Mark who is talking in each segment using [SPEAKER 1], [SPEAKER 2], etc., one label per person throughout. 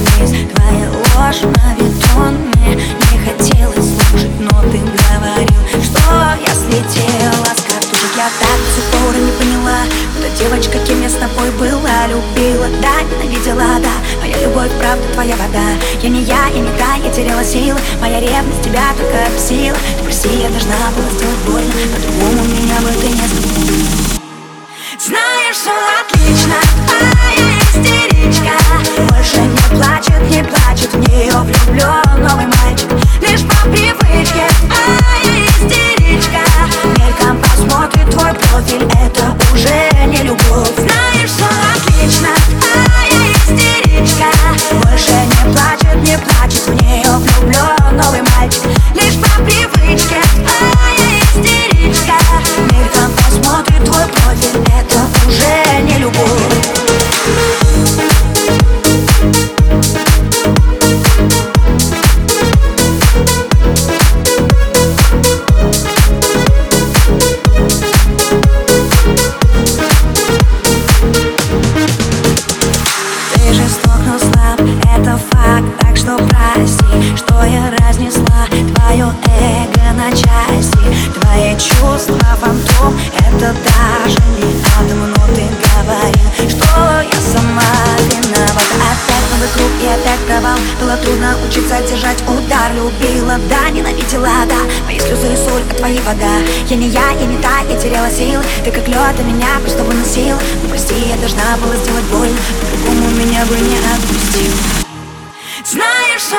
[SPEAKER 1] вниз Твоя ложь на бетон Мне не хотелось слушать, но ты говорил Что я слетела с катушек Я так до сих пор не поняла Эта девочка, кем я с тобой была Любила, да, ненавидела, да. Моя любовь, правда, твоя вода. Я не я, я не та, я теряла силы. Моя ревность тебя только обсила Ты прости, я должна была сделать больно По-другому меня бы ты не забыл Знаешь, что разнесла Твое эго на части. Твои чувства фантом Это даже не атом, но ты говорил Что я сама виновата. Опять новый круг и опять провал. Было трудно учиться держать удар. Любила, да, ненавидела, да. Мои слезы и соль, а твои вода. Я не я, я не та, я теряла силы Ты как лед, а меня просто выносил. Ну прости, я должна была сделать больно По-другому меня бы не отпустил. Знаешь, все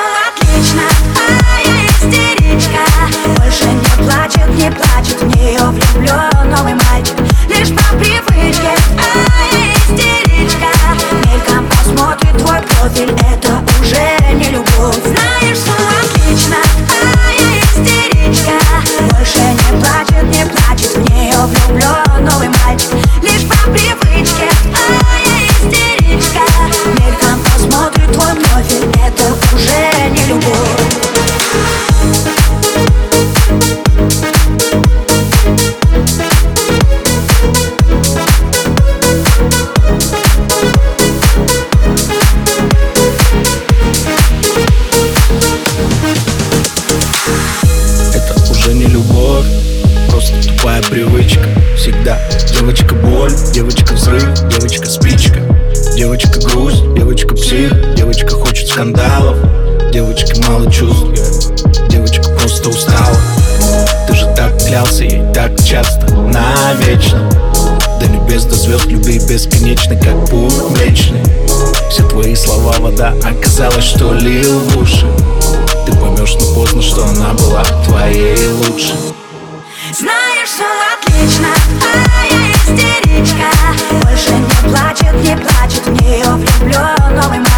[SPEAKER 2] привычка Всегда. Девочка боль, девочка взрыв, девочка спичка. Девочка грусть, девочка псих, девочка хочет скандалов. Девочки мало чувств, девочка просто устала. Ты же так клялся ей так часто, навечно. До небес, до звезд, любви бесконечной, как путь млечный Все твои слова вода, оказалось, что лил в уши. Ты поймешь, но поздно, что она была твоей лучшей
[SPEAKER 1] знаешь, все отлично, а я истеричка. Больше не плачет, не плачет в нее влюбленный мой